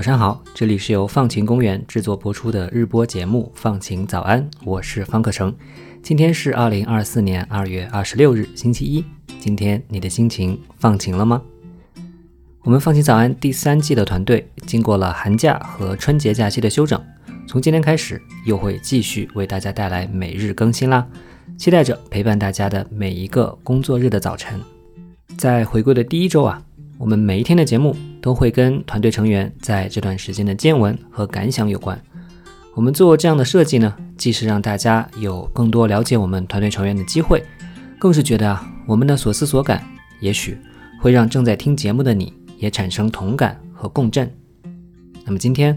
早上好，这里是由放晴公园制作播出的日播节目《放晴早安》，我是方可成。今天是二零二四年二月二十六日，星期一。今天你的心情放晴了吗？我们放晴早安第三季的团队经过了寒假和春节假期的休整，从今天开始又会继续为大家带来每日更新啦。期待着陪伴大家的每一个工作日的早晨。在回归的第一周啊，我们每一天的节目都会跟团队成员在这段时间的见闻和感想有关。我们做这样的设计呢，既是让大家有更多了解我们团队成员的机会，更是觉得啊，我们的所思所感也许会让正在听节目的你。也产生同感和共振。那么今天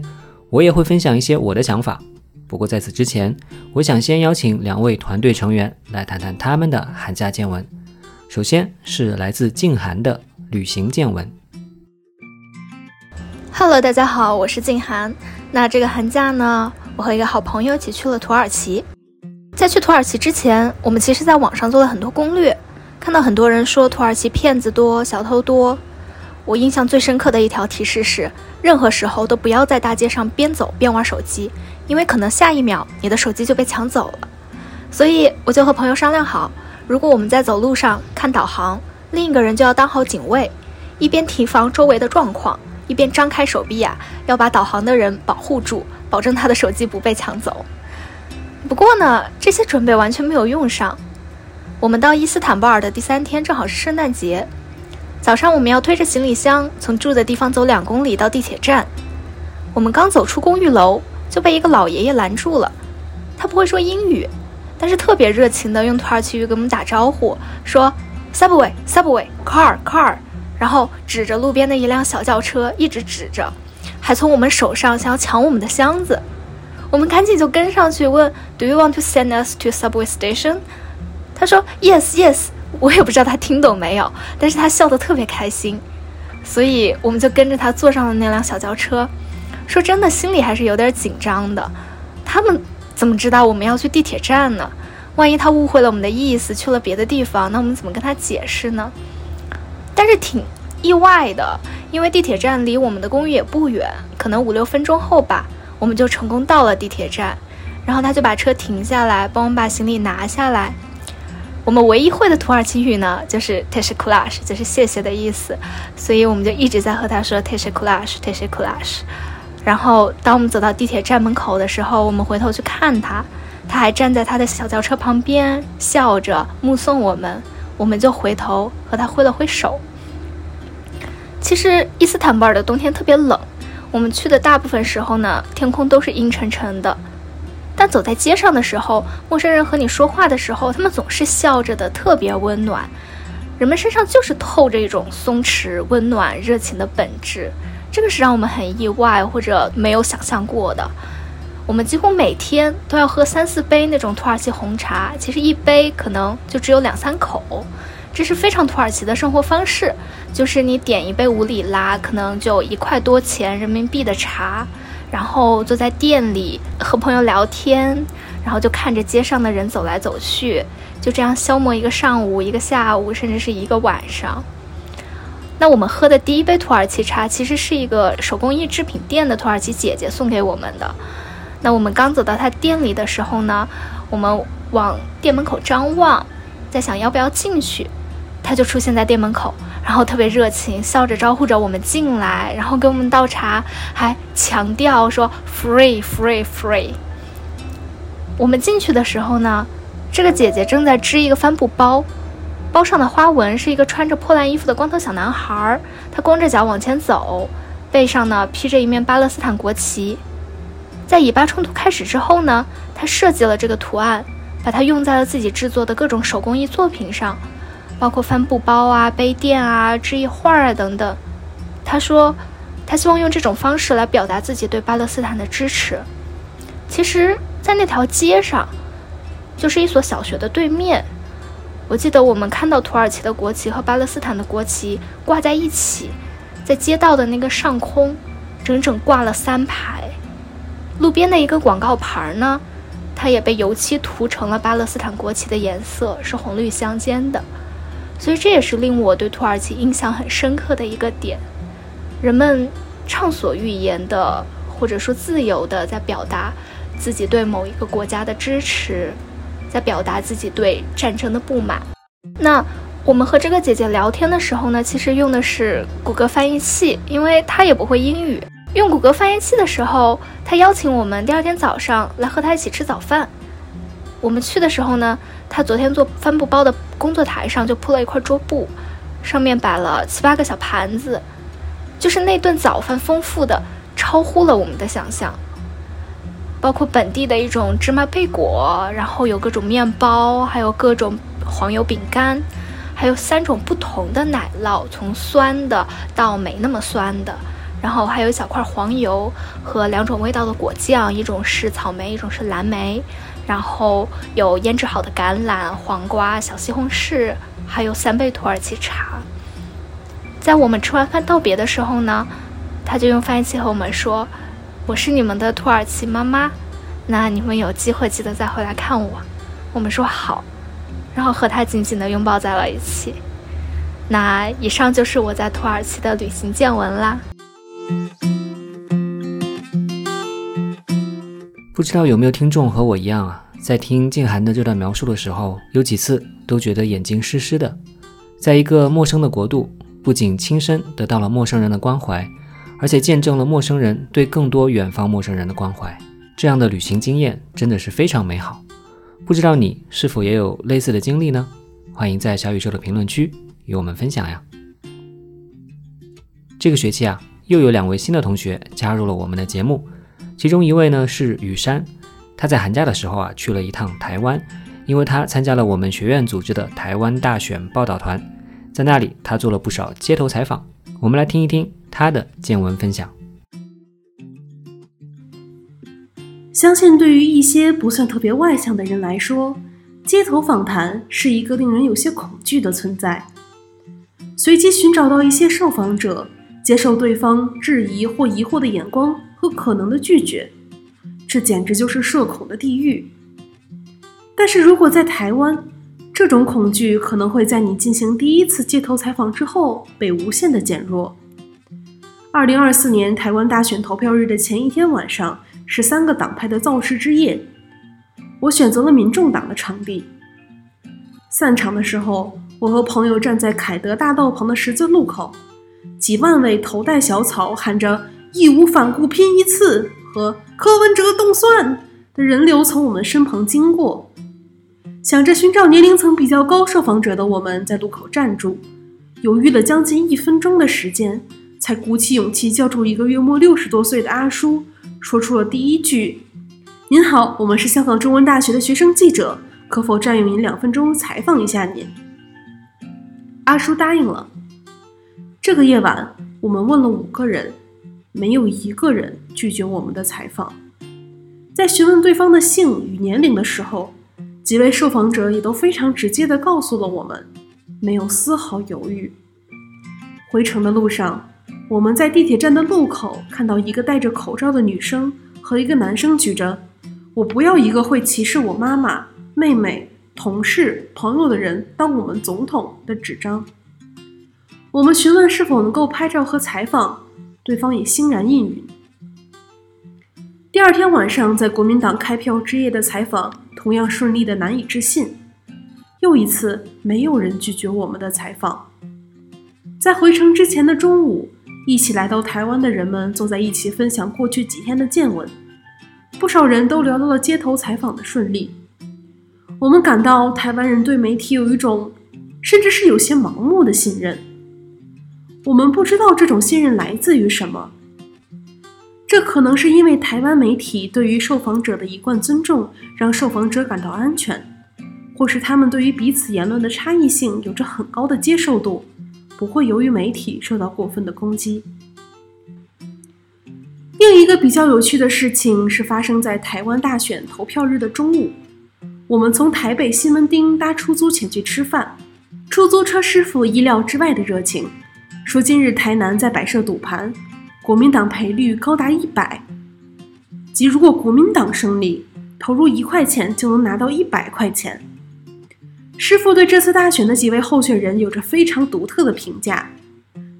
我也会分享一些我的想法。不过在此之前，我想先邀请两位团队成员来谈谈他们的寒假见闻。首先是来自静涵的旅行见闻。Hello，大家好，我是静涵。那这个寒假呢，我和一个好朋友一起去了土耳其。在去土耳其之前，我们其实在网上做了很多攻略，看到很多人说土耳其骗子多，小偷多。我印象最深刻的一条提示是：任何时候都不要在大街上边走边玩手机，因为可能下一秒你的手机就被抢走了。所以我就和朋友商量好，如果我们在走路上看导航，另一个人就要当好警卫，一边提防周围的状况，一边张开手臂呀，要把导航的人保护住，保证他的手机不被抢走。不过呢，这些准备完全没有用上。我们到伊斯坦布尔的第三天正好是圣诞节。早上我们要推着行李箱从住的地方走两公里到地铁站。我们刚走出公寓楼，就被一个老爷爷拦住了。他不会说英语，但是特别热情的用土耳其语跟我们打招呼，说 “subway subway car car”，然后指着路边的一辆小轿车一直指着，还从我们手上想要抢我们的箱子。我们赶紧就跟上去问：“Do you want to send us to subway station？” 他说：“Yes yes。”我也不知道他听懂没有，但是他笑得特别开心，所以我们就跟着他坐上了那辆小轿车。说真的，心里还是有点紧张的。他们怎么知道我们要去地铁站呢？万一他误会了我们的意思，去了别的地方，那我们怎么跟他解释呢？但是挺意外的，因为地铁站离我们的公寓也不远，可能五六分钟后吧，我们就成功到了地铁站。然后他就把车停下来，帮我们把行李拿下来。我们唯一会的土耳其语呢，就是 teşekkürler，就是谢谢的意思，所以我们就一直在和他说 teşekkürler，teşekkürler。然后当我们走到地铁站门口的时候，我们回头去看他，他还站在他的小轿车旁边，笑着目送我们，我们就回头和他挥了挥手。其实伊斯坦布尔的冬天特别冷，我们去的大部分时候呢，天空都是阴沉沉的。但走在街上的时候，陌生人和你说话的时候，他们总是笑着的，特别温暖。人们身上就是透着一种松弛、温暖、热情的本质，这个是让我们很意外或者没有想象过的。我们几乎每天都要喝三四杯那种土耳其红茶，其实一杯可能就只有两三口，这是非常土耳其的生活方式。就是你点一杯五里拉，可能就一块多钱人民币的茶。然后坐在店里和朋友聊天，然后就看着街上的人走来走去，就这样消磨一个上午、一个下午，甚至是一个晚上。那我们喝的第一杯土耳其茶，其实是一个手工艺制品店的土耳其姐姐送给我们的。那我们刚走到他店里的时候呢，我们往店门口张望，在想要不要进去，他就出现在店门口。然后特别热情，笑着招呼着我们进来，然后给我们倒茶，还强调说 “free free free”。我们进去的时候呢，这个姐姐正在织一个帆布包，包上的花纹是一个穿着破烂衣服的光头小男孩，他光着脚往前走，背上呢披着一面巴勒斯坦国旗。在以巴冲突开始之后呢，他设计了这个图案，把它用在了自己制作的各种手工艺作品上。包括帆布包啊、杯垫啊、织艺画啊等等。他说，他希望用这种方式来表达自己对巴勒斯坦的支持。其实，在那条街上，就是一所小学的对面。我记得我们看到土耳其的国旗和巴勒斯坦的国旗挂在一起，在街道的那个上空，整整挂了三排。路边的一个广告牌呢，它也被油漆涂成了巴勒斯坦国旗的颜色，是红绿相间的。所以这也是令我对土耳其印象很深刻的一个点，人们畅所欲言的，或者说自由的在表达自己对某一个国家的支持，在表达自己对战争的不满。那我们和这个姐姐聊天的时候呢，其实用的是谷歌翻译器，因为她也不会英语。用谷歌翻译器的时候，他邀请我们第二天早上来和他一起吃早饭。我们去的时候呢，他昨天做帆布包的工作台上就铺了一块桌布，上面摆了七八个小盘子，就是那顿早饭丰富的超乎了我们的想象，包括本地的一种芝麻贝果，然后有各种面包，还有各种黄油饼干。还有三种不同的奶酪，从酸的到没那么酸的，然后还有一小块黄油和两种味道的果酱，一种是草莓，一种是蓝莓，然后有腌制好的橄榄、黄瓜、小西红柿，还有三杯土耳其茶。在我们吃完饭道别的时候呢，他就用翻译器和我们说：“我是你们的土耳其妈妈，那你们有机会记得再回来看我。”我们说好。然后和他紧紧地拥抱在了一起。那以上就是我在土耳其的旅行见闻啦。不知道有没有听众和我一样啊，在听静涵的这段描述的时候，有几次都觉得眼睛湿湿的。在一个陌生的国度，不仅亲身得到了陌生人的关怀，而且见证了陌生人对更多远方陌生人的关怀，这样的旅行经验真的是非常美好。不知道你是否也有类似的经历呢？欢迎在小宇宙的评论区与我们分享呀。这个学期啊，又有两位新的同学加入了我们的节目，其中一位呢是雨山，他在寒假的时候啊去了一趟台湾，因为他参加了我们学院组织的台湾大选报道团，在那里他做了不少街头采访，我们来听一听他的见闻分享。相信对于一些不算特别外向的人来说，街头访谈是一个令人有些恐惧的存在。随机寻找到一些受访者，接受对方质疑或疑惑的眼光和可能的拒绝，这简直就是社恐的地狱。但是如果在台湾，这种恐惧可能会在你进行第一次街头采访之后被无限的减弱。二零二四年台湾大选投票日的前一天晚上。是三个党派的造势之夜，我选择了民众党的场地。散场的时候，我和朋友站在凯德大道旁的十字路口，几万位头戴小草、喊着“义无反顾拼一次”和“柯文哲动算”的人流从我们身旁经过。想着寻找年龄层比较高受访者的我们，在路口站住，犹豫了将近一分钟的时间，才鼓起勇气叫住一个约莫六十多岁的阿叔。说出了第一句：“您好，我们是香港中文大学的学生记者，可否占用您两分钟采访一下您？”阿叔答应了。这个夜晚，我们问了五个人，没有一个人拒绝我们的采访。在询问对方的姓与年龄的时候，几位受访者也都非常直接地告诉了我们，没有丝毫犹豫。回程的路上。我们在地铁站的路口看到一个戴着口罩的女生和一个男生举着“我不要一个会歧视我妈妈、妹妹、同事、朋友的人当我们总统”的纸张。我们询问是否能够拍照和采访，对方也欣然应允。第二天晚上，在国民党开票之夜的采访同样顺利的难以置信，又一次没有人拒绝我们的采访。在回程之前的中午。一起来到台湾的人们坐在一起分享过去几天的见闻，不少人都聊到了街头采访的顺利。我们感到台湾人对媒体有一种，甚至是有些盲目的信任。我们不知道这种信任来自于什么。这可能是因为台湾媒体对于受访者的一贯尊重，让受访者感到安全，或是他们对于彼此言论的差异性有着很高的接受度。不会由于媒体受到过分的攻击。另一个比较有趣的事情是发生在台湾大选投票日的中午，我们从台北西门町搭出租前去吃饭，出租车师傅意料之外的热情，说今日台南在摆设赌盘，国民党赔率高达一百，即如果国民党胜利，投入一块钱就能拿到一百块钱。师傅对这次大选的几位候选人有着非常独特的评价。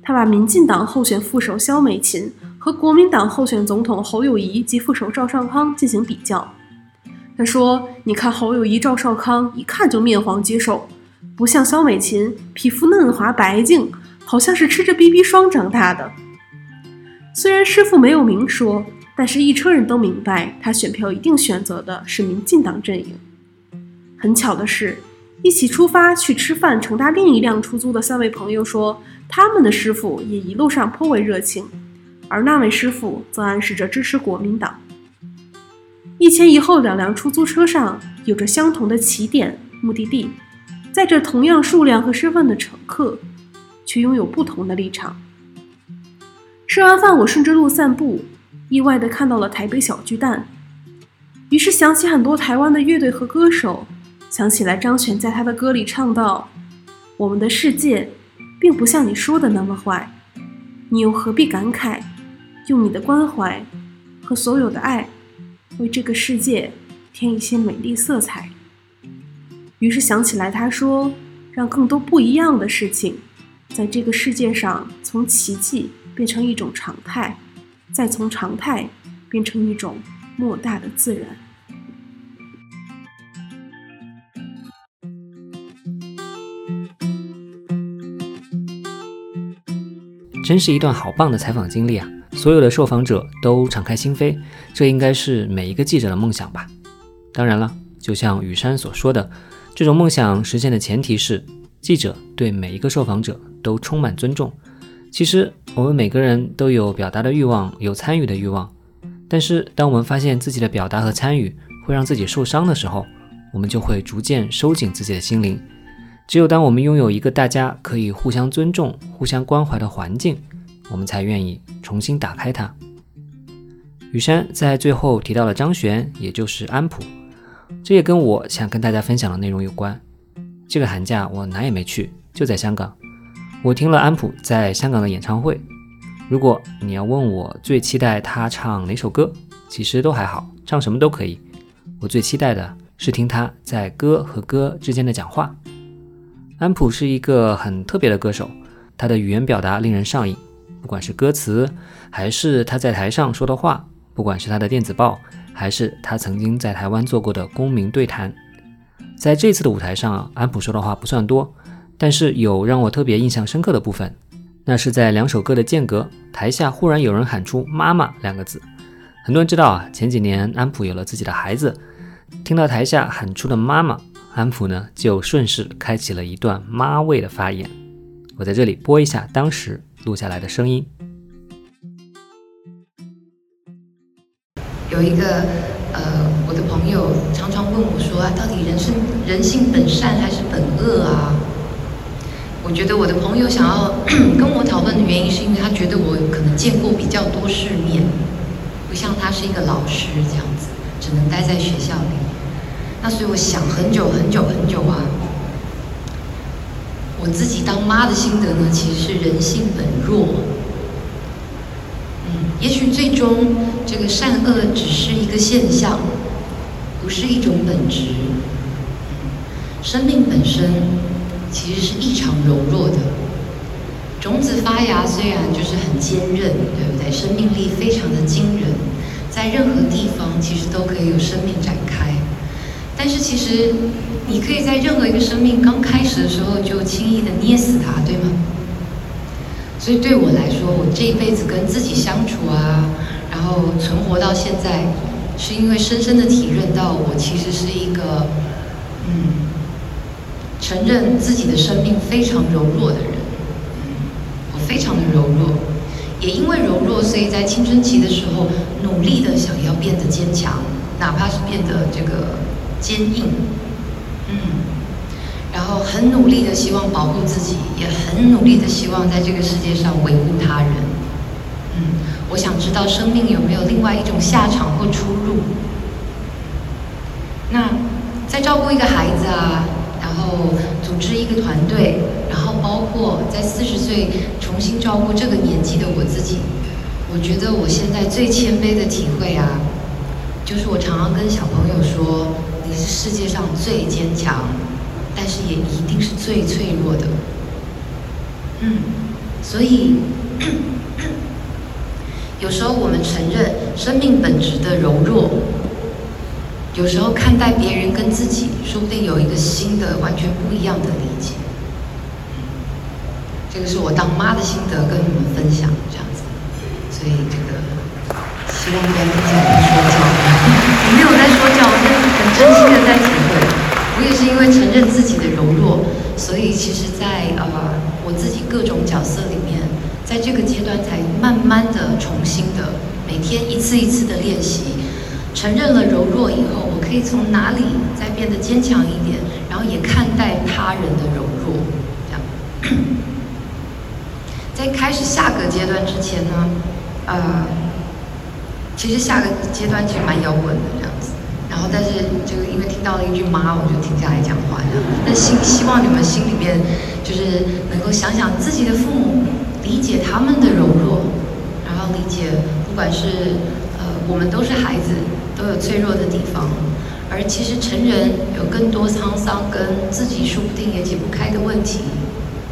他把民进党候选副手萧美琴和国民党候选总统侯友谊及副手赵少康进行比较。他说：“你看侯友谊、赵少康，一看就面黄肌瘦，不像萧美琴，皮肤嫩滑白净，好像是吃着 BB 霜长大的。”虽然师傅没有明说，但是一车人都明白，他选票一定选择的是民进党阵营。很巧的是，一起出发去吃饭乘搭另一辆出租的三位朋友说，他们的师傅也一路上颇为热情，而那位师傅则暗示着支持国民党。一前一后两辆出租车上有着相同的起点、目的地，载着同样数量和身份的乘客，却拥有不同的立场。吃完饭，我顺着路散步，意外地看到了台北小巨蛋，于是想起很多台湾的乐队和歌手，想起来张悬在他的歌里唱道：“我们的世界，并不像你说的那么坏，你又何必感慨？用你的关怀和所有的爱。”为这个世界添一些美丽色彩。于是想起来，他说：“让更多不一样的事情，在这个世界上从奇迹变成一种常态，再从常态变成一种莫大的自然。”真是一段好棒的采访经历啊！所有的受访者都敞开心扉，这应该是每一个记者的梦想吧。当然了，就像雨山所说的，这种梦想实现的前提是记者对每一个受访者都充满尊重。其实我们每个人都有表达的欲望，有参与的欲望。但是当我们发现自己的表达和参与会让自己受伤的时候，我们就会逐渐收紧自己的心灵。只有当我们拥有一个大家可以互相尊重、互相关怀的环境。我们才愿意重新打开它。雨山在最后提到了张悬，也就是安普，这也跟我想跟大家分享的内容有关。这个寒假我哪也没去，就在香港。我听了安普在香港的演唱会。如果你要问我最期待他唱哪首歌，其实都还好，唱什么都可以。我最期待的是听他在歌和歌之间的讲话。安普是一个很特别的歌手，他的语言表达令人上瘾。不管是歌词，还是他在台上说的话，不管是他的电子报，还是他曾经在台湾做过的公民对谈，在这次的舞台上，安普说的话不算多，但是有让我特别印象深刻的部分，那是在两首歌的间隔，台下忽然有人喊出“妈妈”两个字。很多人知道啊，前几年安普有了自己的孩子，听到台下喊出的“妈妈”，安普呢就顺势开启了一段妈味的发言。我在这里播一下当时。录下来的声音。有一个呃，我的朋友常常问我说：“啊，到底人生人性本善还是本恶啊？”我觉得我的朋友想要 跟我讨论的原因，是因为他觉得我可能见过比较多世面，不像他是一个老师这样子，只能待在学校里。那所以我想很久很久很久啊。我自己当妈的心得呢，其实是人性本弱。嗯，也许最终这个善恶只是一个现象，不是一种本质。生命本身其实是异常柔弱的，种子发芽虽然就是很坚韧，对不对？生命力非常的惊人，在任何地方其实都可以有生命展开。但是其实，你可以在任何一个生命刚开始的时候就轻易的捏死它，对吗？所以对我来说，我这一辈子跟自己相处啊，然后存活到现在，是因为深深的体认到，我其实是一个，嗯，承认自己的生命非常柔弱的人。嗯，我非常的柔弱，也因为柔弱，所以在青春期的时候，努力的想要变得坚强，哪怕是变得这个。坚硬，嗯，然后很努力的希望保护自己，也很努力的希望在这个世界上维护他人，嗯，我想知道生命有没有另外一种下场或出路。那在照顾一个孩子啊，然后组织一个团队，然后包括在四十岁重新照顾这个年纪的我自己，我觉得我现在最谦卑的体会啊，就是我常常跟小朋友说。你是世界上最坚强，但是也一定是最脆弱的。嗯，所以 有时候我们承认生命本质的柔弱，有时候看待别人跟自己，说不定有一个新的、完全不一样的理解。这个是我当妈的心得，跟你们分享这样子。所以这个希望不要听见我说教，我没有在说教，我是很真心的在体会。我也是因为承认自己的柔弱，所以其实，在呃我自己各种角色里面，在这个阶段才慢慢的重新的每天一次一次的练习，承认了柔弱以后，我可以从哪里再变得坚强一点，然后也看待他人的柔弱，这样。在开始下个阶段之前呢，呃，其实下个阶段其实蛮摇滚的这样子。然后，但是就因为听到了一句“妈”，我就停下来讲话。那希希望你们心里面就是能够想想自己的父母，理解他们的柔弱，然后理解不管是呃我们都是孩子，都有脆弱的地方，而其实成人有更多沧桑跟自己说不定也解不开的问题。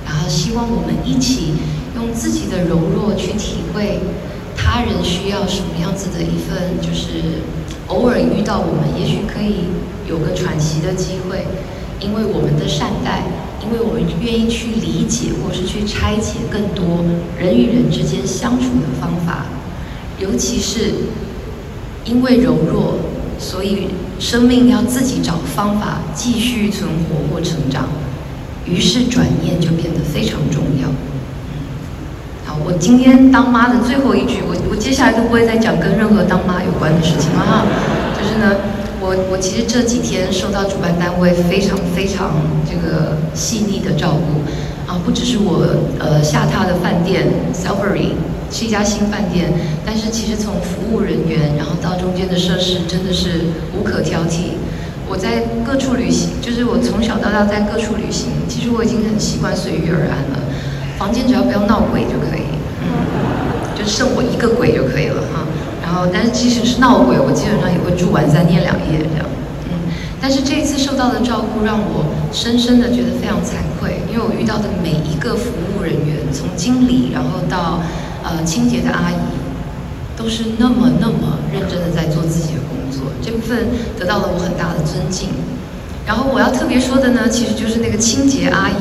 然后希望我们一起用自己的柔弱去体会他人需要什么样子的一份就是。偶尔遇到我们，也许可以有个喘息的机会，因为我们的善待，因为我们愿意去理解，或是去拆解更多人与人之间相处的方法。尤其是因为柔弱，所以生命要自己找方法继续存活或成长。于是转念就变得非常重要。好，我今天当妈的最后一句，我我接下来都不会再讲跟任何当妈有关的事情了哈。就是呢，我我其实这几天受到主办单位非常非常这个细腻的照顾啊，不只是我呃下榻的饭店 s e l v e r y 是一家新饭店，但是其实从服务人员，然后到中间的设施，真的是无可挑剔。我在各处旅行，就是我从小到大在各处旅行，其实我已经很习惯随遇而安了。房间只要不要闹鬼就可以，嗯，就剩我一个鬼就可以了哈。然后，但是即使是闹鬼，我基本上也会住完三天两夜这样，嗯。但是这一次受到的照顾让我深深的觉得非常惭愧，因为我遇到的每一个服务人员，从经理然后到呃清洁的阿姨，都是那么那么认真的在做自己的工作，这部分得到了我很大的尊敬。然后我要特别说的呢，其实就是那个清洁阿姨。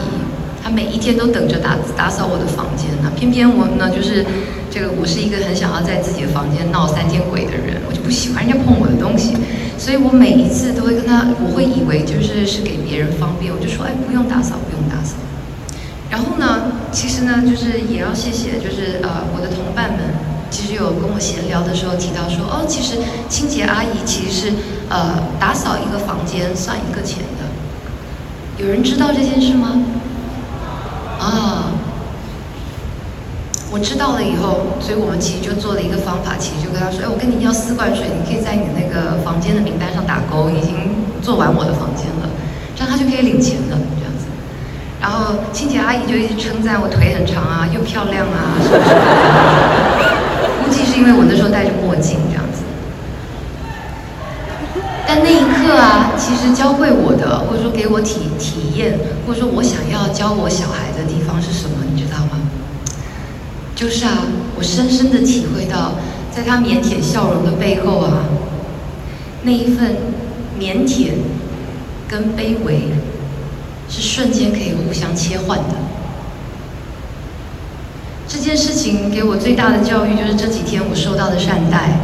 她每一天都等着打打扫我的房间呢，偏偏我呢就是这个，我是一个很想要在自己的房间闹三天鬼的人，我就不喜欢人家碰我的东西，所以我每一次都会跟他，我会以为就是是给别人方便，我就说哎不用打扫，不用打扫。然后呢，其实呢就是也要谢谢，就是呃我的同伴们，其实有跟我闲聊的时候提到说，哦其实清洁阿姨其实是呃打扫一个房间算一个钱的，有人知道这件事吗？啊，我知道了以后，所以我们其实就做了一个方法，其实就跟他说：“哎，我跟你要四罐水，你可以在你那个房间的名单上打勾，已经做完我的房间了，这样他就可以领钱了，这样子。”然后清洁阿姨就一直称赞我腿很长啊，又漂亮啊，是不是？估计是因为我那时候戴着墨镜这样子。但那一刻啊，其实教会我的，或者说给我体体验，或者说我想要教我小孩的地方是什么，你知道吗？就是啊，我深深的体会到，在他腼腆笑容的背后啊，那一份腼腆跟卑微，是瞬间可以互相切换的。这件事情给我最大的教育，就是这几天我受到的善待。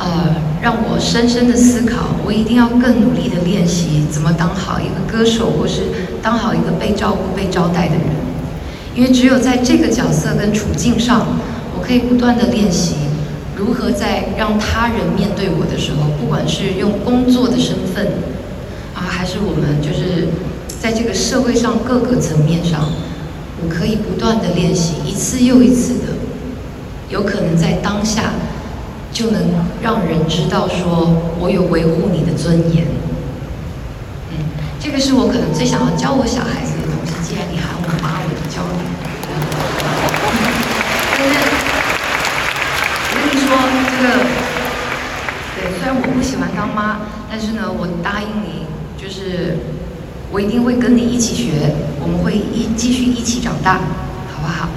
呃，让我深深的思考，我一定要更努力的练习怎么当好一个歌手，或是当好一个被照顾、被招待的人。因为只有在这个角色跟处境上，我可以不断的练习如何在让他人面对我的时候，不管是用工作的身份啊，还是我们就是在这个社会上各个层面上，我可以不断的练习一次又一次的，有可能在当下。就能让人知道，说我有维护你的尊严。嗯，这个是我可能最想要教我小孩子的东西。既然你喊我妈，我就教你。但是我跟你说，这个对，虽然我不喜欢当妈，但是呢，我答应你，就是我一定会跟你一起学，我们会一继续一起长大，好不好？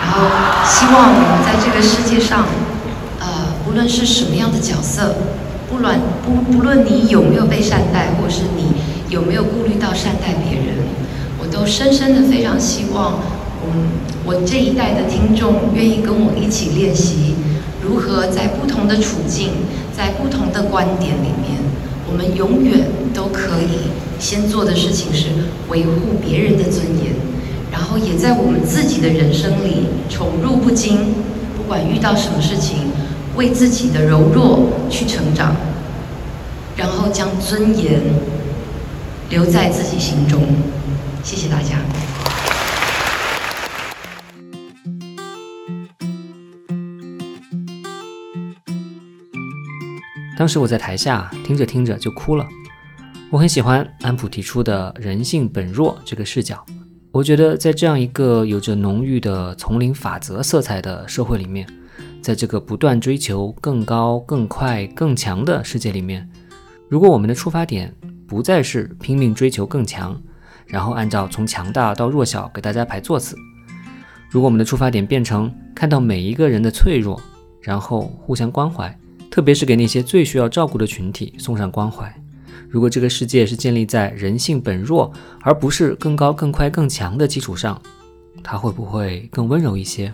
然后希望我们在这个世界上。论是什么样的角色，不论不不论你有没有被善待，或是你有没有顾虑到善待别人，我都深深的非常希望，嗯，我这一代的听众愿意跟我一起练习，如何在不同的处境，在不同的观点里面，我们永远都可以先做的事情是维护别人的尊严，然后也在我们自己的人生里宠辱不惊，不管遇到什么事情，为自己的柔弱去成长，然后将尊严留在自己心中。谢谢大家。当时我在台下听着听着就哭了。我很喜欢安普提出的人性本弱这个视角。我觉得在这样一个有着浓郁的丛林法则色彩的社会里面，在这个不断追求更高、更快、更强的世界里面，如果我们的出发点不再是拼命追求更强，然后按照从强大到弱小给大家排座次，如果我们的出发点变成看到每一个人的脆弱，然后互相关怀。特别是给那些最需要照顾的群体送上关怀。如果这个世界是建立在人性本弱，而不是更高、更快、更强的基础上，它会不会更温柔一些？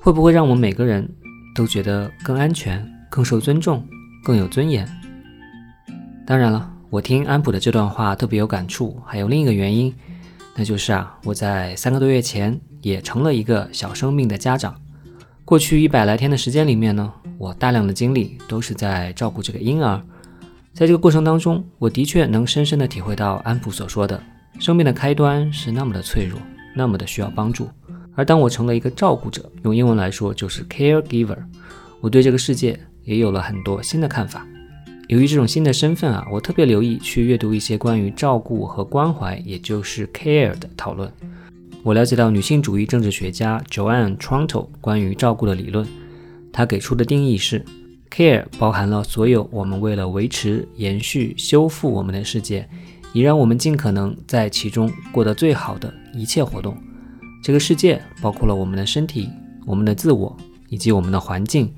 会不会让我们每个人都觉得更安全、更受尊重、更有尊严？当然了，我听安普的这段话特别有感触，还有另一个原因，那就是啊，我在三个多月前也成了一个小生命的家长。过去一百来天的时间里面呢，我大量的精力都是在照顾这个婴儿。在这个过程当中，我的确能深深的体会到安普所说的，生命的开端是那么的脆弱，那么的需要帮助。而当我成了一个照顾者，用英文来说就是 caregiver，我对这个世界也有了很多新的看法。由于这种新的身份啊，我特别留意去阅读一些关于照顾和关怀，也就是 care 的讨论。我了解到女性主义政治学家 Joanne Tronto 关于照顾的理论，他给出的定义是：care 包含了所有我们为了维持、延续、修复我们的世界，以让我们尽可能在其中过得最好的一切活动。这个世界包括了我们的身体、我们的自我以及我们的环境，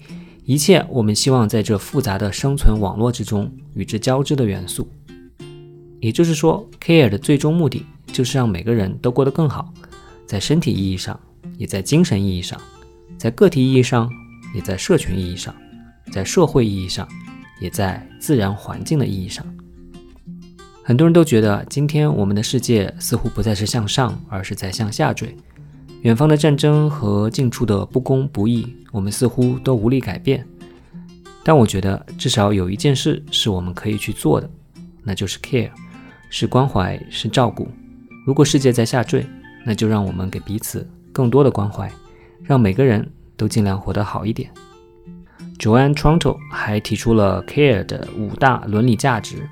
一切我们希望在这复杂的生存网络之中与之交织的元素。也就是说，care 的最终目的就是让每个人都过得更好。在身体意义上，也在精神意义上，在个体意义上，也在社群意义上，在社会意义上，也在自然环境的意义上。很多人都觉得，今天我们的世界似乎不再是向上，而是在向下坠。远方的战争和近处的不公不义，我们似乎都无力改变。但我觉得，至少有一件事是我们可以去做的，那就是 care，是关怀，是照顾。如果世界在下坠，那就让我们给彼此更多的关怀，让每个人都尽量活得好一点。Joanne Tronto 还提出了 care 的五大伦理价值，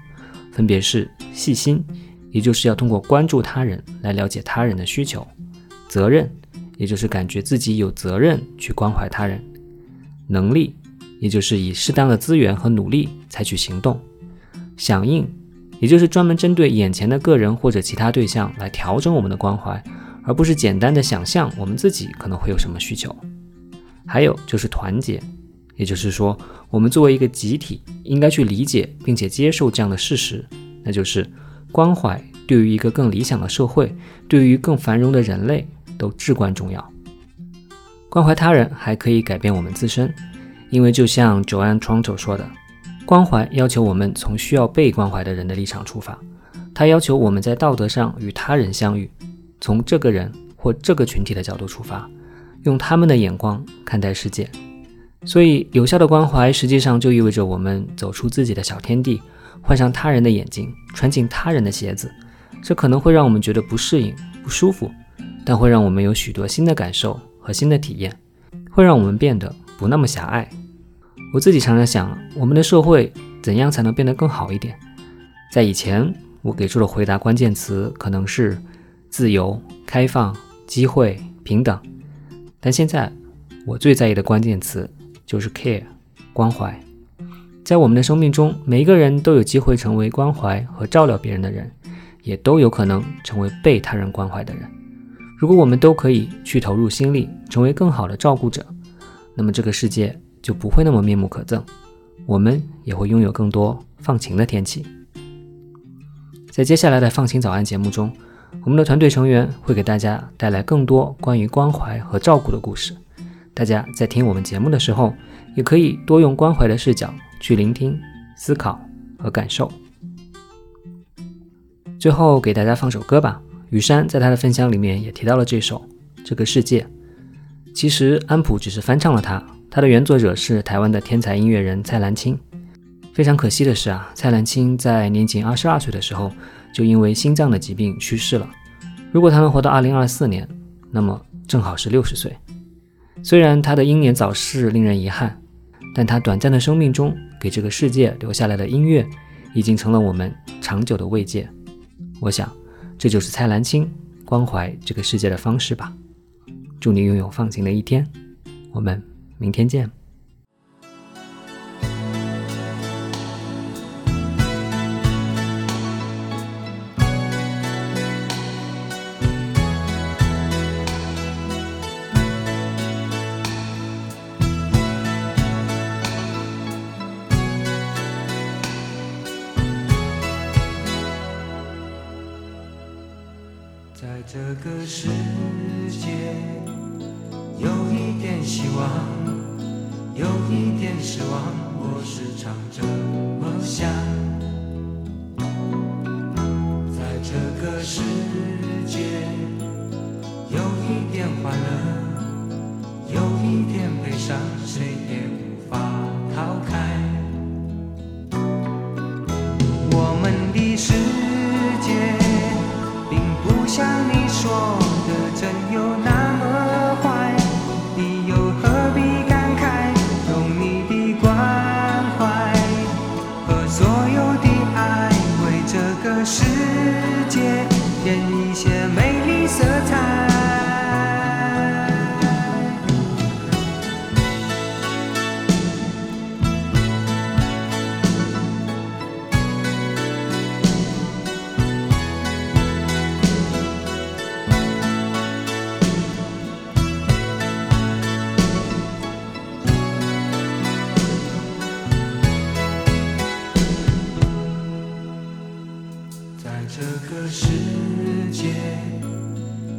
分别是细心，也就是要通过关注他人来了解他人的需求；责任，也就是感觉自己有责任去关怀他人；能力，也就是以适当的资源和努力采取行动；响应。也就是专门针对眼前的个人或者其他对象来调整我们的关怀，而不是简单的想象我们自己可能会有什么需求。还有就是团结，也就是说，我们作为一个集体，应该去理解并且接受这样的事实，那就是关怀对于一个更理想的社会，对于更繁荣的人类都至关重要。关怀他人还可以改变我们自身，因为就像 Joanne Tronto 说的。关怀要求我们从需要被关怀的人的立场出发，它要求我们在道德上与他人相遇，从这个人或这个群体的角度出发，用他们的眼光看待世界。所以，有效的关怀实际上就意味着我们走出自己的小天地，换上他人的眼睛，穿进他人的鞋子。这可能会让我们觉得不适应、不舒服，但会让我们有许多新的感受和新的体验，会让我们变得不那么狭隘。我自己常常想，我们的社会怎样才能变得更好一点？在以前，我给出的回答关键词可能是自由、开放、机会、平等，但现在我最在意的关键词就是 care 关怀。在我们的生命中，每一个人都有机会成为关怀和照料别人的人，也都有可能成为被他人关怀的人。如果我们都可以去投入心力，成为更好的照顾者，那么这个世界。就不会那么面目可憎，我们也会拥有更多放晴的天气。在接下来的放晴早安节目中，我们的团队成员会给大家带来更多关于关怀和照顾的故事。大家在听我们节目的时候，也可以多用关怀的视角去聆听、思考和感受。最后给大家放首歌吧。雨山在他的分享里面也提到了这首《这个世界》。其实安普只是翻唱了它，它的原作者是台湾的天才音乐人蔡澜清。非常可惜的是啊，蔡澜清在年仅二十二岁的时候就因为心脏的疾病去世了。如果他能活到二零二四年，那么正好是六十岁。虽然他的英年早逝令人遗憾，但他短暂的生命中给这个世界留下来的音乐，已经成了我们长久的慰藉。我想，这就是蔡澜清关怀这个世界的方式吧。祝你拥有放晴的一天，我们明天见。的